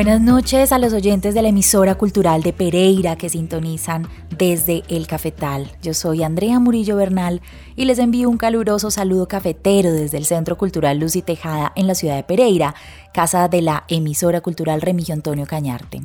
Buenas noches a los oyentes de la emisora cultural de Pereira que sintonizan desde el cafetal. Yo soy Andrea Murillo Bernal y les envío un caluroso saludo cafetero desde el Centro Cultural Luz y Tejada en la ciudad de Pereira, casa de la emisora cultural Remigio Antonio Cañarte.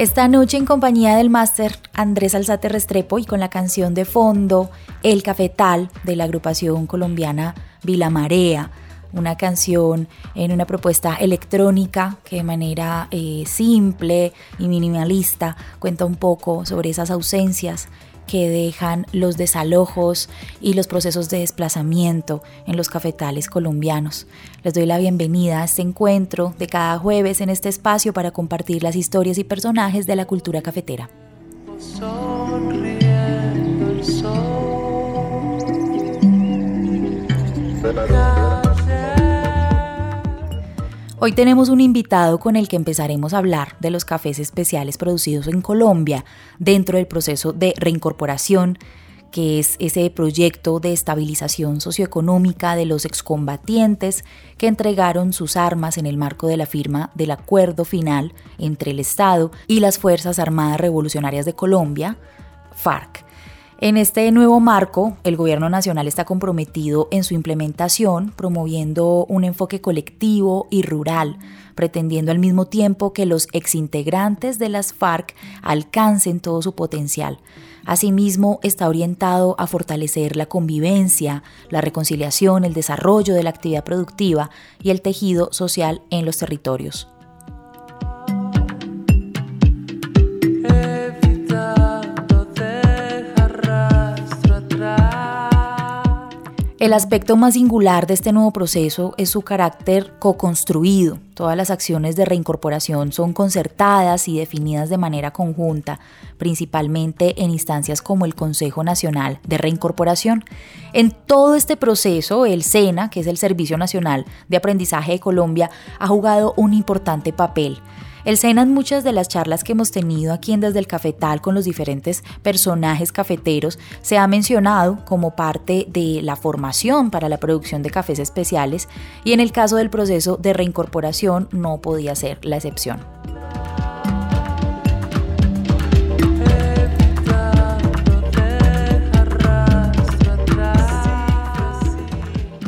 Esta noche en compañía del máster Andrés Alzate Restrepo y con la canción de fondo El Cafetal de la agrupación colombiana Vila Marea, una canción en una propuesta electrónica que de manera eh, simple y minimalista cuenta un poco sobre esas ausencias que dejan los desalojos y los procesos de desplazamiento en los cafetales colombianos. Les doy la bienvenida a este encuentro de cada jueves en este espacio para compartir las historias y personajes de la cultura cafetera. Hoy tenemos un invitado con el que empezaremos a hablar de los cafés especiales producidos en Colombia dentro del proceso de reincorporación, que es ese proyecto de estabilización socioeconómica de los excombatientes que entregaron sus armas en el marco de la firma del acuerdo final entre el Estado y las Fuerzas Armadas Revolucionarias de Colombia, FARC en este nuevo marco, el Gobierno Nacional está comprometido en su implementación, promoviendo un enfoque colectivo y rural, pretendiendo al mismo tiempo que los exintegrantes de las FARC alcancen todo su potencial. Asimismo, está orientado a fortalecer la convivencia, la reconciliación, el desarrollo de la actividad productiva y el tejido social en los territorios. El aspecto más singular de este nuevo proceso es su carácter co-construido. Todas las acciones de reincorporación son concertadas y definidas de manera conjunta, principalmente en instancias como el Consejo Nacional de Reincorporación. En todo este proceso, el SENA, que es el Servicio Nacional de Aprendizaje de Colombia, ha jugado un importante papel. El SENA en muchas de las charlas que hemos tenido aquí en Desde el Cafetal con los diferentes personajes cafeteros se ha mencionado como parte de la formación para la producción de cafés especiales y en el caso del proceso de reincorporación no podía ser la excepción.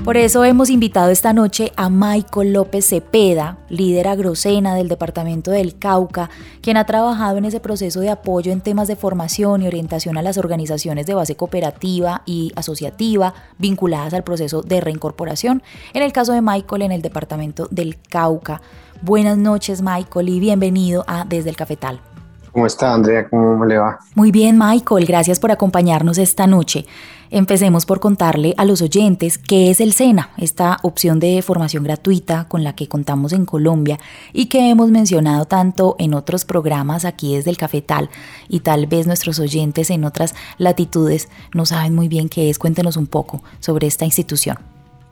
Por eso hemos invitado esta noche a Michael López Cepeda, líder agrocena del departamento del Cauca, quien ha trabajado en ese proceso de apoyo en temas de formación y orientación a las organizaciones de base cooperativa y asociativa vinculadas al proceso de reincorporación, en el caso de Michael en el departamento del Cauca. Buenas noches Michael y bienvenido a Desde el Cafetal. ¿Cómo está Andrea? ¿Cómo le va? Muy bien Michael, gracias por acompañarnos esta noche. Empecemos por contarle a los oyentes qué es el SENA, esta opción de formación gratuita con la que contamos en Colombia y que hemos mencionado tanto en otros programas aquí desde el Cafetal y tal vez nuestros oyentes en otras latitudes no saben muy bien qué es. Cuéntenos un poco sobre esta institución.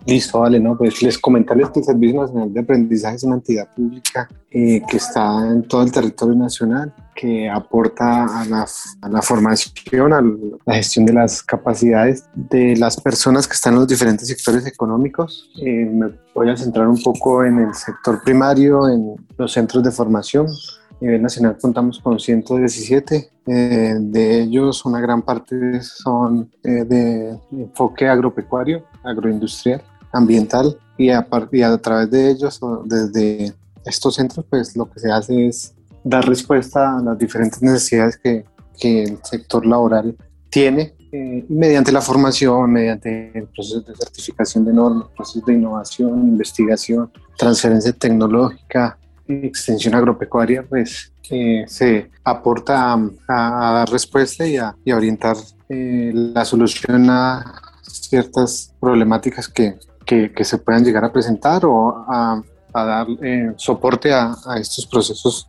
Listo, vale, no, pues les comentarles que el Servicio Nacional de Aprendizaje es una entidad pública eh, que está en todo el territorio nacional, que aporta a la, formación, a la gestión de las capacidades de las personas que están en los diferentes sectores económicos. Eh, me voy a centrar un poco en el sector primario, en los centros de formación. A nivel nacional contamos con 117, eh, de ellos una gran parte son de enfoque agropecuario, agroindustrial ambiental y a, y a través de ellos, desde estos centros, pues lo que se hace es dar respuesta a las diferentes necesidades que, que el sector laboral tiene eh, mediante la formación, mediante el proceso de certificación de normas, procesos de innovación, investigación, transferencia tecnológica, extensión agropecuaria, pues eh, se aporta a, dar respuesta y a, y orientar eh, la solución a ciertas problemáticas que, que, se puedan llegar a presentar o a, dar eh, soporte a, estos procesos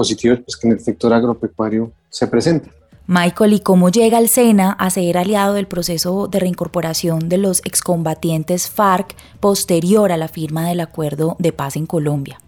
positivos pues, que en el sector agropecuario se presentan. Michael, ¿y cómo llega el SENA a ser aliado del proceso de reincorporación de los excombatientes FARC posterior a la firma del acuerdo de paz en Colombia?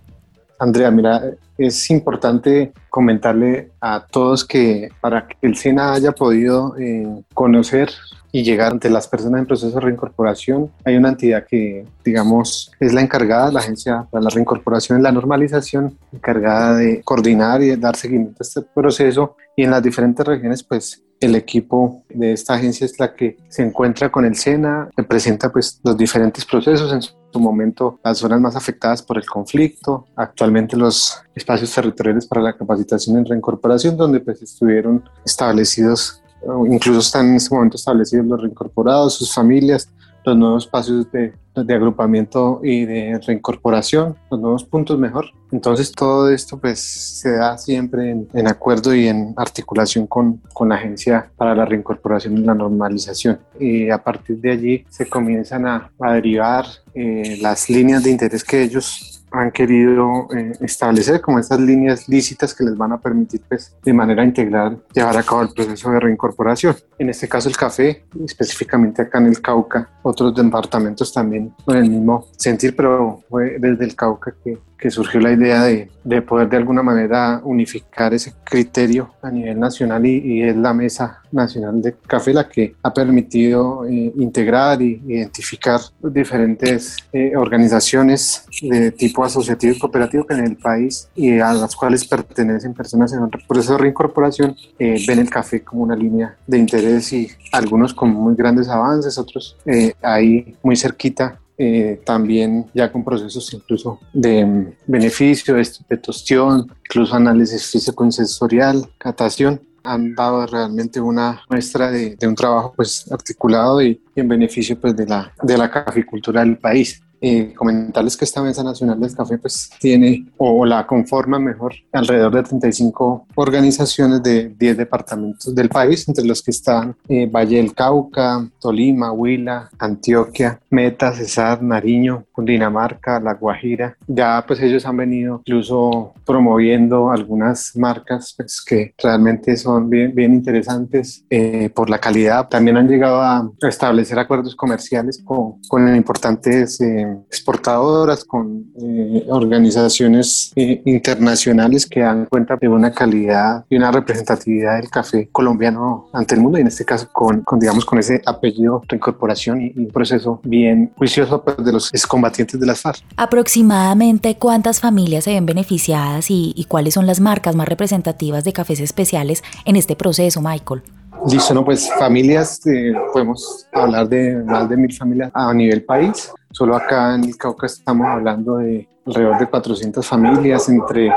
Andrea, mira, es importante comentarle a todos que para que el SENA haya podido eh, conocer y llegar ante las personas en proceso de reincorporación. Hay una entidad que, digamos, es la encargada, la Agencia para la Reincorporación y la Normalización, encargada de coordinar y dar seguimiento a este proceso. Y en las diferentes regiones, pues el equipo de esta agencia es la que se encuentra con el SENA, presenta pues los diferentes procesos en su momento las zonas más afectadas por el conflicto, actualmente los espacios territoriales para la capacitación en reincorporación donde pues estuvieron establecidos incluso están en este momento establecidos los reincorporados, sus familias, los nuevos espacios de, de, agrupamiento y de reincorporación, los nuevos puntos mejor. Entonces todo esto pues se da siempre en, acuerdo y en articulación con, con, la Agencia para la Reincorporación y la Normalización. Y a partir de allí se comienzan a, a derivar eh, las líneas de interés que ellos han querido eh, establecer como estas líneas lícitas que les van a permitir pues, de manera integral llevar a cabo el proceso de reincorporación. En este caso el café, específicamente acá en el Cauca, otros departamentos también con el mismo sentir, pero fue desde el Cauca que que surgió la idea de, de, poder de alguna manera unificar ese criterio a nivel nacional y, es la Mesa Nacional de Café la que ha permitido eh, integrar e identificar diferentes eh, organizaciones de tipo asociativo y cooperativo que en el país y a las cuales pertenecen personas en proceso de reincorporación eh, ven el café como una línea de interés y algunos con muy grandes avances, otros ahí muy cerquita eh, también ya con procesos incluso de mm, beneficio, de, tostión, incluso análisis físico-sensorial, catación han dado realmente una muestra de, un trabajo pues articulado y, en beneficio pues de la, de la caficultura del país. Eh, comentarles que esta Mesa Nacional del Café pues tiene o la conforma mejor alrededor de 35 organizaciones de 10 departamentos del país, entre los que están eh, Valle del Cauca, Tolima, Huila, Antioquia, Meta, Cesar, Nariño, Cundinamarca, La Guajira. Ya pues ellos han venido incluso promoviendo algunas marcas pues, que realmente son bien, bien interesantes eh, por la calidad. También han llegado a establecer acuerdos comerciales con, con importantes exportadoras, con eh, organizaciones eh, internacionales que dan cuenta de una calidad y una representatividad del café colombiano ante el mundo y en este caso con, digamos, con ese apellido reincorporación y, y un proceso bien juicioso pues, de los excombatientes de las FARC. Aproximadamente cuántas familias se ven beneficiadas y, y cuáles son las marcas más representativas de cafés especiales en este proceso, Michael. Listo, no, pues familias, eh, podemos hablar de más de mil familias a nivel país. Solo acá en el Cauca estamos hablando de alrededor de 400 familias entre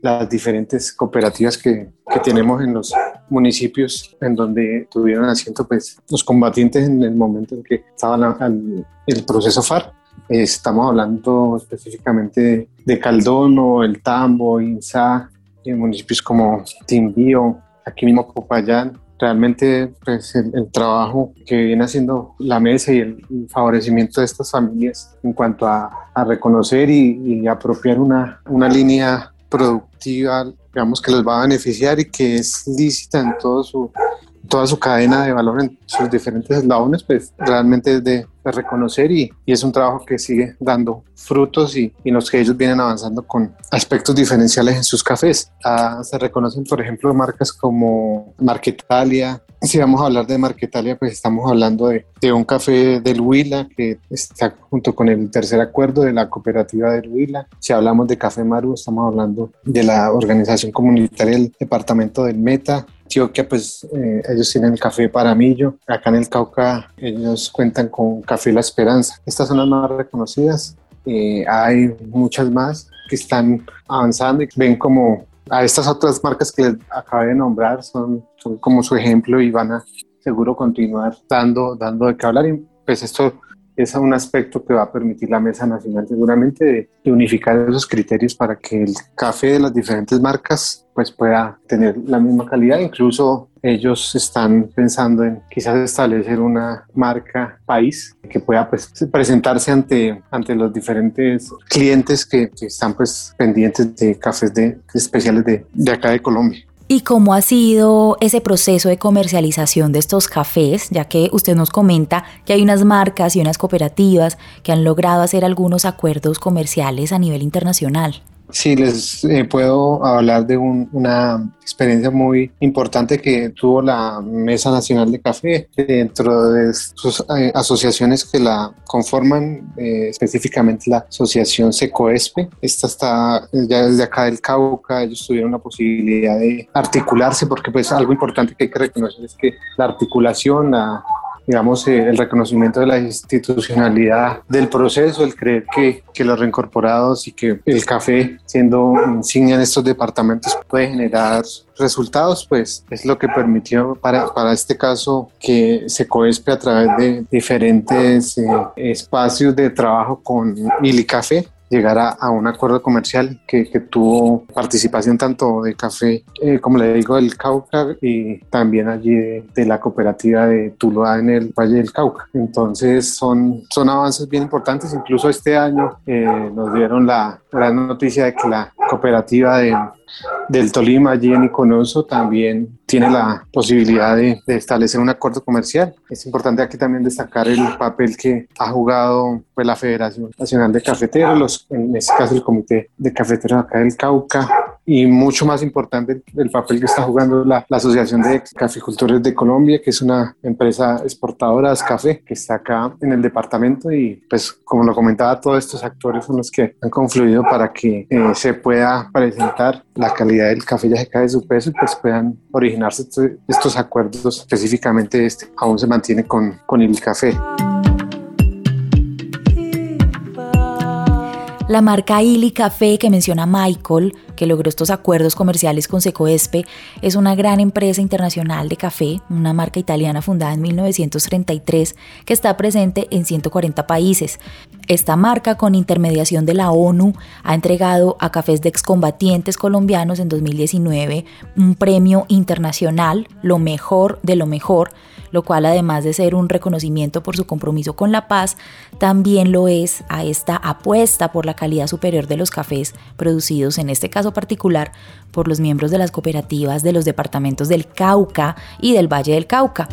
las diferentes cooperativas que, que, tenemos en los municipios en donde tuvieron asiento pues, los combatientes en el momento en que estaban al, el proceso FARC. Estamos hablando específicamente de Caldono, El Tambo, Insa, en municipios como Timbío, aquí mismo Popayán. Realmente pues, el, trabajo que viene haciendo la mesa y el, favorecimiento de estas familias en cuanto a, reconocer y, y apropiar una, una línea productiva, digamos, que les va a beneficiar y que es lícita en todo su, toda su cadena de valor en sus diferentes eslabones, pues realmente es de, reconocer y, y, es un trabajo que sigue dando frutos y, y, los que ellos vienen avanzando con aspectos diferenciales en sus cafés. Ah, se reconocen, por ejemplo, marcas como Marquetalia. Si vamos a hablar de Marquetalia, pues estamos hablando de, de un café del Huila que está junto con el tercer acuerdo de la cooperativa del Huila. Si hablamos de Café Maru, estamos hablando de la organización comunitaria del departamento del Meta. Antioquia, pues eh, ellos tienen el café Paramillo. Acá en el Cauca ellos cuentan con Café La Esperanza. Estas son las más reconocidas. Eh, hay muchas más que están avanzando y ven como a estas otras marcas que les acabé de nombrar son, como su ejemplo y van a seguro continuar dando, dando de qué hablar. Y pues esto es un aspecto que va a permitir la Mesa Nacional seguramente de, de, unificar esos criterios para que el café de las diferentes marcas pues pueda tener la misma calidad. Incluso ellos están pensando en quizás establecer una marca país que pueda pues, presentarse ante, ante los diferentes clientes que, que están pues pendientes de cafés de, especiales de, de acá de Colombia. ¿Y cómo ha sido ese proceso de comercialización de estos cafés? Ya que usted nos comenta que hay unas marcas y unas cooperativas que han logrado hacer algunos acuerdos comerciales a nivel internacional. Sí, les eh, puedo hablar de un, una experiencia muy importante que tuvo la Mesa Nacional de Café dentro de sus eh, asociaciones que la conforman, eh, específicamente la Asociación Secoespe. Esta está ya desde acá del Cauca, ellos tuvieron la posibilidad de articularse porque pues algo importante que hay que reconocer es que la articulación, la digamos, eh, el reconocimiento de la institucionalidad del proceso, el creer que, que, los reincorporados y que el café, siendo insignia en estos departamentos, puede generar resultados, pues es lo que permitió para, para este caso que se coespe a través de diferentes eh, espacios de trabajo con Café llegar a, un acuerdo comercial que, tuvo participación tanto de café, eh, como le digo, del Cauca y también allí de, la cooperativa de Tuluá en el Valle del Cauca. Entonces son, son avances bien importantes. Incluso este año eh, nos dieron la gran noticia de que la cooperativa de del Tolima, allí en Iconoso, también tiene la posibilidad de, establecer un acuerdo comercial. Es importante aquí también destacar el papel que ha jugado pues, la Federación Nacional de Cafeteros, los, en este caso el Comité de Cafeteros acá del Cauca, y mucho más importante el papel que está jugando la, la, Asociación de Caficultores de Colombia, que es una empresa exportadora de café que está acá en el departamento y pues como lo comentaba, todos estos actores son los que han confluido para que eh, se pueda presentar la calidad del café ya se cae de su peso y pues puedan originarse estos, estos acuerdos, específicamente este aún se mantiene con, con el café. La marca Illy Café que menciona Michael, que logró estos acuerdos comerciales con Secoespe, es una gran empresa internacional de café, una marca italiana fundada en 1933 que está presente en 140 países. Esta marca, con intermediación de la ONU, ha entregado a cafés de excombatientes colombianos en 2019 un premio internacional, lo mejor de lo mejor, lo cual además de ser un reconocimiento por su compromiso con la paz, también lo es a esta apuesta por la calidad superior de los cafés producidos, en este caso particular, por los miembros de las cooperativas de los departamentos del Cauca y del Valle del Cauca.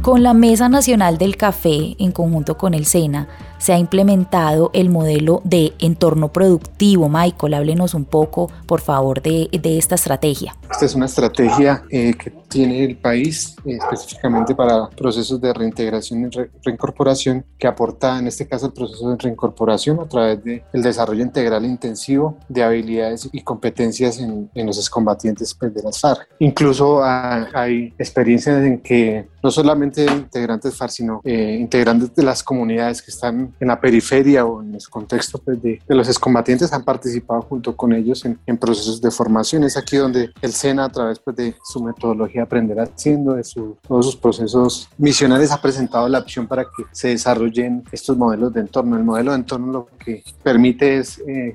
Con la Mesa Nacional del Café, en conjunto con el SENA, se ha implementado el modelo de entorno productivo. Michael, háblenos un poco, por favor, de, esta estrategia. Esta es una estrategia eh, que tiene el país eh, específicamente para procesos de reintegración y reincorporación que aporta en este caso el proceso de reincorporación a través del desarrollo integral e intensivo de habilidades y competencias en, los excombatientes pues, de las FARC. Incluso hay experiencias en que no solamente integrantes FARC, sino eh, integrantes de las comunidades que están en la periferia o en el contexto pues, de, los excombatientes han participado junto con ellos en, procesos de formación. Es aquí donde el SENA, a través pues, de su metodología Aprender Haciendo, de todos sus procesos misionales, ha presentado la opción para que se desarrollen estos modelos de entorno. El modelo de entorno lo que permite es eh,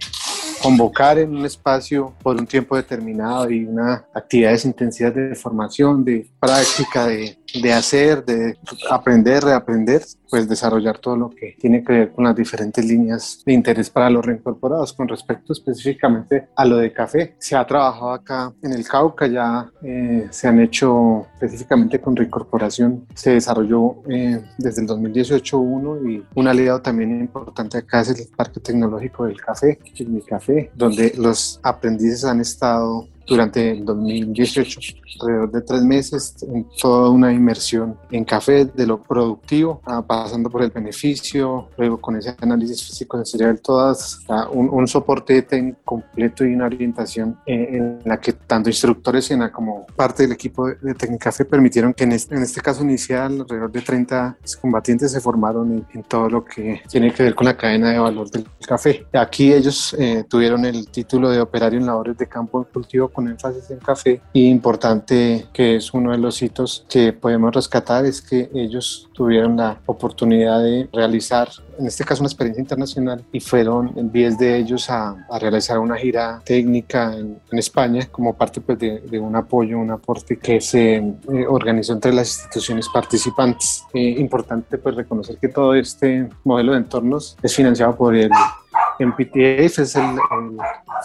convocar en un espacio por un tiempo determinado y una actividades intensivas de formación, de práctica, de, de hacer, de aprender, reaprender, pues desarrollar todo lo que tiene que ver con las diferentes líneas de interés para los reincorporados. Con respecto específicamente a lo de café, se ha trabajado acá en el Cauca, ya eh, se han hecho específicamente con reincorporación, se desarrolló eh, desde el 2018 uno y un aliado también importante acá es el Parque Tecnológico del Café, mi Café, donde los aprendices han estado durante el 2018, alrededor de tres meses, en toda una inmersión en café, de lo productivo, ah, pasando por el beneficio, luego con ese análisis físico sensorial, todas, un, un, soporte completo y una orientación eh, en, la que tanto instructores como parte del equipo de, de Café permitieron que en este, en este, caso inicial alrededor de 30 combatientes se formaron en, en, todo lo que tiene que ver con la cadena de valor del café. Aquí ellos eh, tuvieron el título de operario en labores de campo cultivo con énfasis en café y importante que es uno de los hitos que podemos rescatar es que ellos tuvieron la oportunidad de realizar en este caso una experiencia internacional y fueron 10 de ellos a, realizar una gira técnica en, España como parte pues, de, un apoyo, un aporte que se eh, organizó entre las instituciones participantes. Eh, importante pues reconocer que todo este modelo de entornos es financiado por el MPTF, es el, el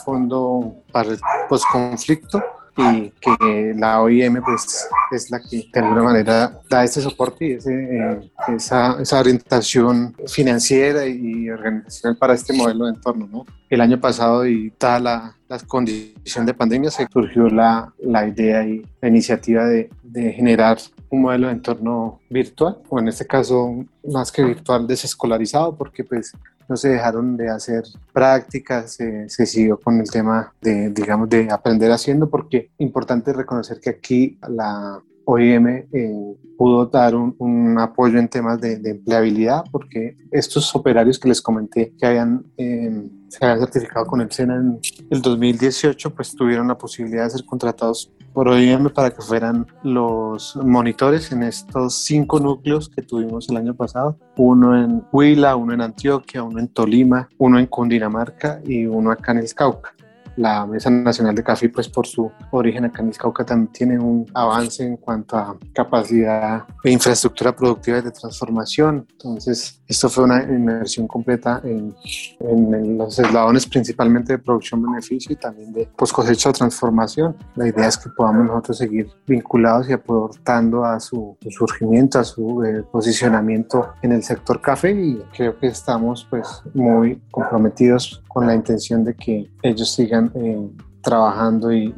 Fondo para el Postconflicto y que la OIM pues es la que de alguna manera da ese soporte y eh, esa, esa, orientación financiera y organizacional para este modelo de entorno. ¿no? El año pasado y dada la, la condición de pandemia se surgió la, la idea y la iniciativa de, de generar un modelo de entorno virtual, o en este caso más que virtual, desescolarizado, porque pues no se dejaron de hacer prácticas, se, siguió con el tema de, digamos, de aprender haciendo, porque importante reconocer que aquí la OIM eh, pudo dar un, apoyo en temas de, empleabilidad, porque estos operarios que les comenté que habían, eh, se habían certificado con el SENA en el 2018, pues tuvieron la posibilidad de ser contratados OIM para que fueran los monitores en estos cinco núcleos que tuvimos el año pasado. Uno en Huila, uno en Antioquia, uno en Tolima, uno en Cundinamarca y uno acá en el Cauca la Mesa Nacional de Café, pues por su origen acá en Cauca, también tiene un avance en cuanto a capacidad de infraestructura productiva de transformación. Entonces, esto fue una inmersión completa en, en, los eslabones principalmente de producción-beneficio y también de post cosecha o transformación. La idea es que podamos nosotros seguir vinculados y aportando a su, surgimiento, a su eh, posicionamiento en el sector café y creo que estamos pues muy comprometidos con la intención de que ellos sigan eh, trabajando y,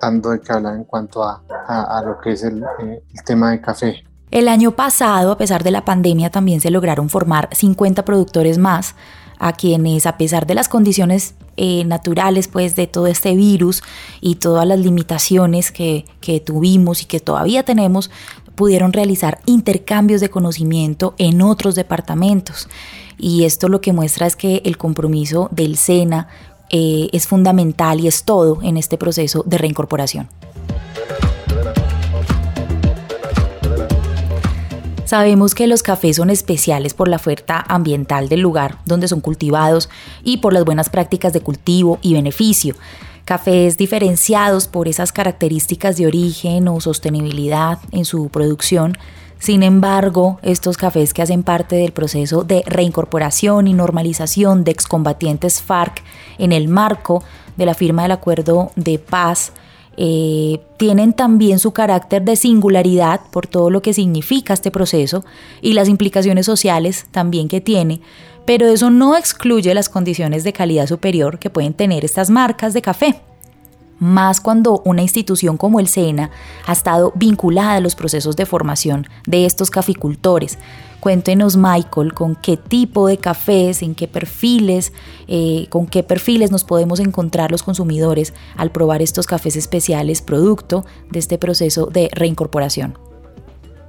dando de que hablar en cuanto a, lo que es el, eh, el tema de café. El año pasado, a pesar de la pandemia, también se lograron formar 50 productores más a quienes, a pesar de las condiciones eh, naturales, pues de todo este virus y todas las limitaciones que, que tuvimos y que todavía tenemos, pudieron realizar intercambios de conocimiento en otros departamentos. Y esto lo que muestra es que el compromiso del SENA eh, es fundamental y es todo en este proceso de reincorporación. Sabemos que los cafés son especiales por la oferta ambiental del lugar donde son cultivados y por las buenas prácticas de cultivo y beneficio. Cafés diferenciados por esas características de origen o sostenibilidad en su producción. Sin embargo, estos cafés que hacen parte del proceso de reincorporación y normalización de excombatientes FARC en el marco de la firma del acuerdo de paz eh, tienen también su carácter de singularidad por todo lo que significa este proceso y las implicaciones sociales también que tiene, pero eso no excluye las condiciones de calidad superior que pueden tener estas marcas de café. más cuando una institución como el SENA ha estado vinculada a los procesos de formación de estos caficultores. Cuéntenos, Michael, con qué tipo de cafés, en qué perfiles, eh, con qué perfiles nos podemos encontrar los consumidores al probar estos cafés especiales producto de este proceso de reincorporación.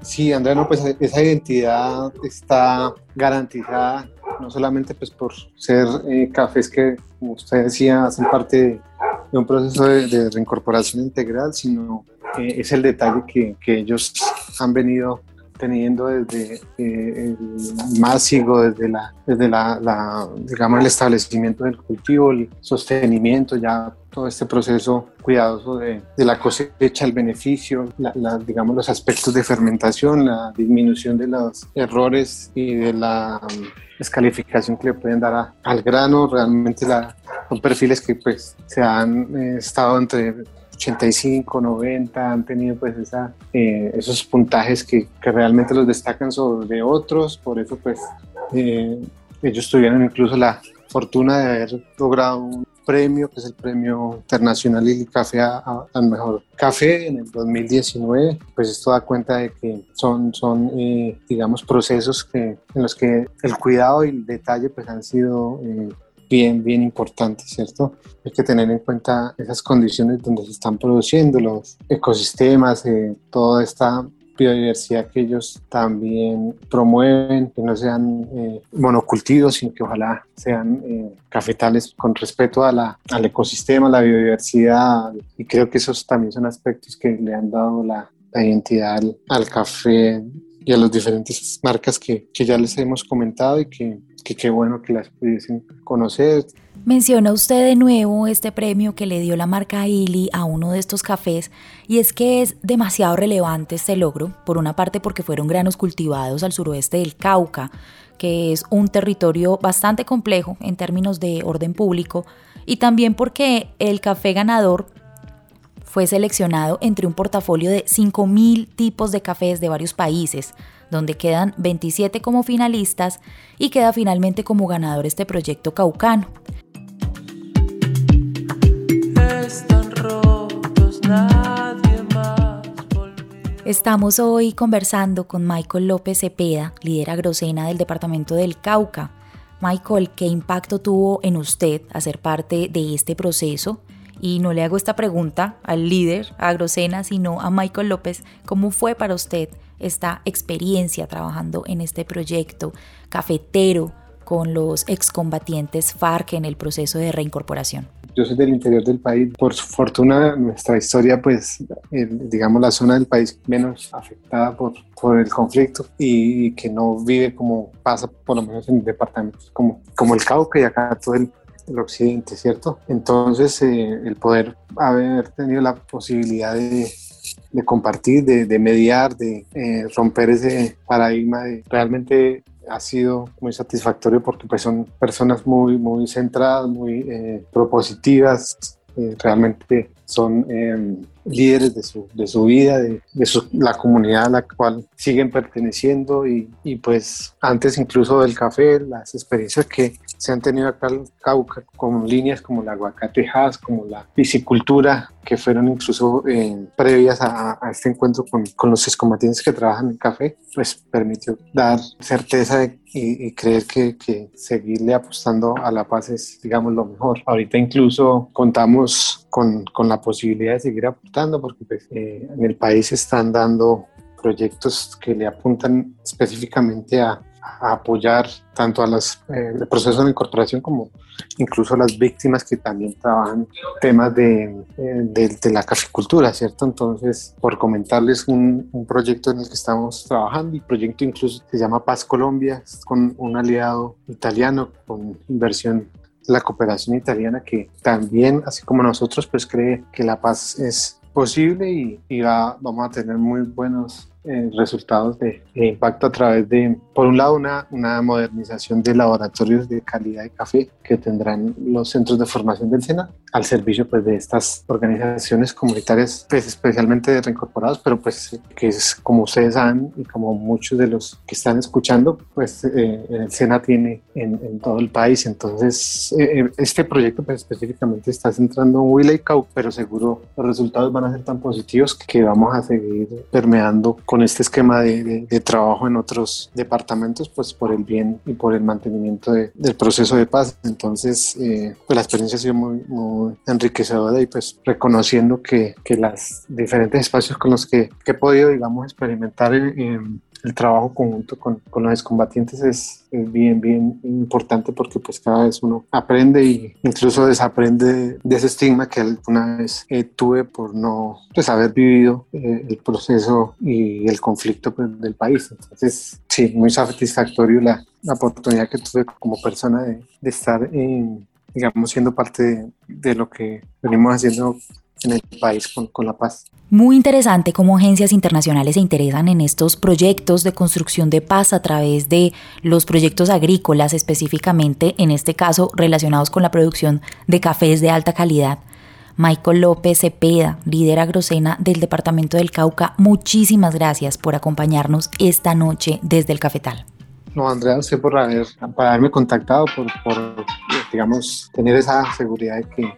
Sí, Andrea, no, pues esa identidad está garantizada no solamente pues por ser eh, cafés que, como usted decía, hacen parte de, un proceso de, reincorporación integral, sino es el detalle que, que ellos han venido teniendo desde eh, el másico, desde, la, desde la, digamos, el establecimiento del cultivo, el sostenimiento, ya todo este proceso cuidadoso de, de la cosecha, el beneficio, la, digamos, los aspectos de fermentación, la disminución de los errores y de la descalificación que le pueden dar al grano. Realmente la, son perfiles que pues se han eh, estado entre 85, 90, han tenido pues esa, eh, esos puntajes que, que, realmente los destacan sobre otros, por eso pues eh, ellos tuvieron incluso la fortuna de haber logrado un premio, que es el premio internacional y café al mejor café en el 2019, pues esto da cuenta de que son, son eh, digamos, procesos que, en los que el cuidado y el detalle pues han sido bien, bien importante, ¿cierto? Hay que tener en cuenta esas condiciones donde se están produciendo los ecosistemas, eh, toda esta biodiversidad que ellos también promueven, que no sean eh, monocultivos, sino que ojalá sean eh, cafetales con respeto a la, al ecosistema, la biodiversidad, y creo que esos también son aspectos que le han dado la, identidad al, café y a las diferentes marcas que, que ya les hemos comentado y que que qué bueno que las pudiesen conocer. Menciona usted de nuevo este premio que le dio la marca Illy a uno de estos cafés y es que es demasiado relevante este logro, por una parte porque fueron granos cultivados al suroeste del Cauca, que es un territorio bastante complejo en términos de orden público, y también porque el café ganador fue seleccionado entre un portafolio de 5.000 tipos de cafés de varios países, donde quedan 27 como finalistas y queda finalmente como ganador este proyecto caucano. Estamos hoy conversando con Michael López Cepeda, líder agrocena del departamento del Cauca. Michael, ¿qué impacto tuvo en usted hacer parte de este proceso? Y no le hago esta pregunta al líder agrocena, sino a Michael López, ¿cómo fue para usted esta experiencia trabajando en este proyecto cafetero con los excombatientes FARC en el proceso de reincorporación? Yo soy del interior del país. Por fortuna, nuestra historia, pues, digamos, la zona del país menos afectada por, por el conflicto y, que no vive como pasa, por lo menos en departamentos como, como el Cauca y acá todo el, el occidente, ¿cierto? Entonces, eh, el poder haber tenido la posibilidad de, de compartir, de, mediar, de eh, romper ese paradigma. De, realmente ha sido muy satisfactorio porque pues son personas muy, muy centradas, muy eh, propositivas, eh, realmente son em, líderes de su, de su vida, de, de la comunidad a la cual siguen perteneciendo y, y, pues antes incluso del café, las experiencias que se han tenido acá en Cauca con líneas como la aguacatejas, como la piscicultura, que fueron incluso eh, previas a, a, este encuentro con, con los excombatientes que trabajan en café, pues permitió dar certeza de, y, y, creer que, que seguirle apostando a la paz es, digamos, lo mejor. Ahorita incluso contamos con, con la posibilidad de seguir aportando porque pues, eh, en el país están dando proyectos que le apuntan específicamente a, apoyar tanto a los eh, el proceso de incorporación como incluso a las víctimas que también trabajan temas de, eh, de, la caficultura, ¿cierto? Entonces, por comentarles un, un, proyecto en el que estamos trabajando, el proyecto incluso se llama Paz Colombia, con un aliado italiano con inversión la cooperación italiana que también, así como nosotros, pues cree que la paz es posible y, y va, vamos a tener muy buenos eh, resultados de, impacto a través de, por un lado, una, una modernización de laboratorios de calidad de café que tendrán los centros de formación del SENA al servicio pues, de estas organizaciones comunitarias, pues, especialmente de reincorporados, pero pues que es como ustedes saben y como muchos de los que están escuchando, pues eh, el SENA tiene en, en, todo el país. Entonces, eh, este proyecto pues, específicamente está centrando en Willy Cow, pero seguro los resultados van a ser tan positivos que vamos a seguir permeando con este esquema de, de, trabajo en otros departamentos, pues por el bien y por el mantenimiento del proceso de paz. Entonces, eh, pues la experiencia ha sido muy, muy enriquecedora y pues reconociendo que, que los diferentes espacios con los que he podido, digamos, experimentar en el trabajo conjunto con, con los excombatientes es, es, bien, bien importante porque pues cada vez uno aprende y incluso desaprende de ese estigma que alguna vez eh, tuve por no pues haber vivido eh, el proceso y el conflicto pues, del país. Entonces, sí, muy satisfactorio la, la oportunidad que tuve como persona de, de estar en, digamos, siendo parte de, de lo que venimos haciendo en el país con, con, la paz. Muy interesante cómo agencias internacionales se interesan en estos proyectos de construcción de paz a través de los proyectos agrícolas, específicamente en este caso relacionados con la producción de cafés de alta calidad. Michael López Cepeda, líder agrocena del Departamento del Cauca, muchísimas gracias por acompañarnos esta noche desde el Cafetal. No, Andrea, usted por, haber, por haberme contactado, por, por, digamos, tener esa seguridad de que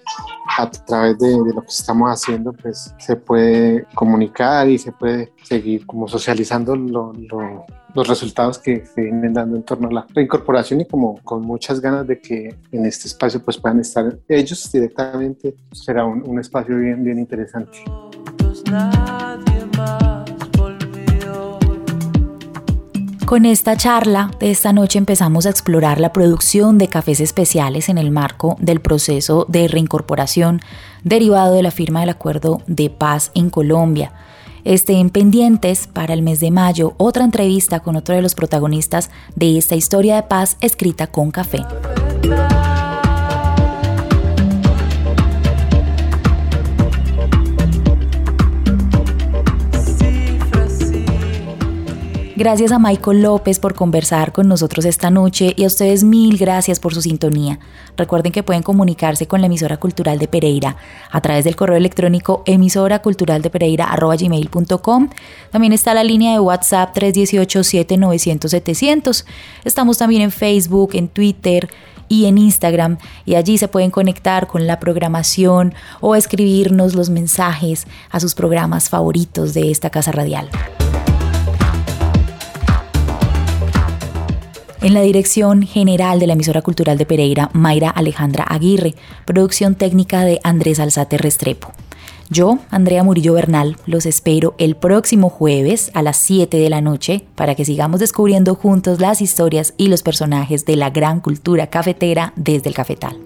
a través de, lo que estamos haciendo, pues se puede comunicar y se puede seguir como socializando los resultados que se vienen dando en torno a la reincorporación y como con muchas ganas de que en este espacio pues puedan estar ellos directamente, será un espacio bien, bien interesante. Con esta charla de esta noche empezamos a explorar la producción de cafés especiales en el marco del proceso de reincorporación derivado de la firma del acuerdo de paz en Colombia. Estén pendientes para el mes de mayo otra entrevista con otro de los protagonistas de esta historia de paz escrita con café. Gracias a Michael López por conversar con nosotros esta noche y a ustedes mil gracias por su sintonía. Recuerden que pueden comunicarse con la emisora cultural de Pereira a través del correo electrónico emisoraculturaldepereira.com. También está la línea de WhatsApp 318-7900-700. Estamos también en Facebook, en Twitter y en Instagram y allí se pueden conectar con la programación o escribirnos los mensajes a sus programas favoritos de esta casa radial. En la dirección general de la emisora cultural de Pereira, Mayra Alejandra Aguirre, producción técnica de Andrés Alzate Restrepo. Yo, Andrea Murillo Bernal, los espero el próximo jueves a las 7 de la noche para que sigamos descubriendo juntos las historias y los personajes de la gran cultura cafetera desde el cafetal.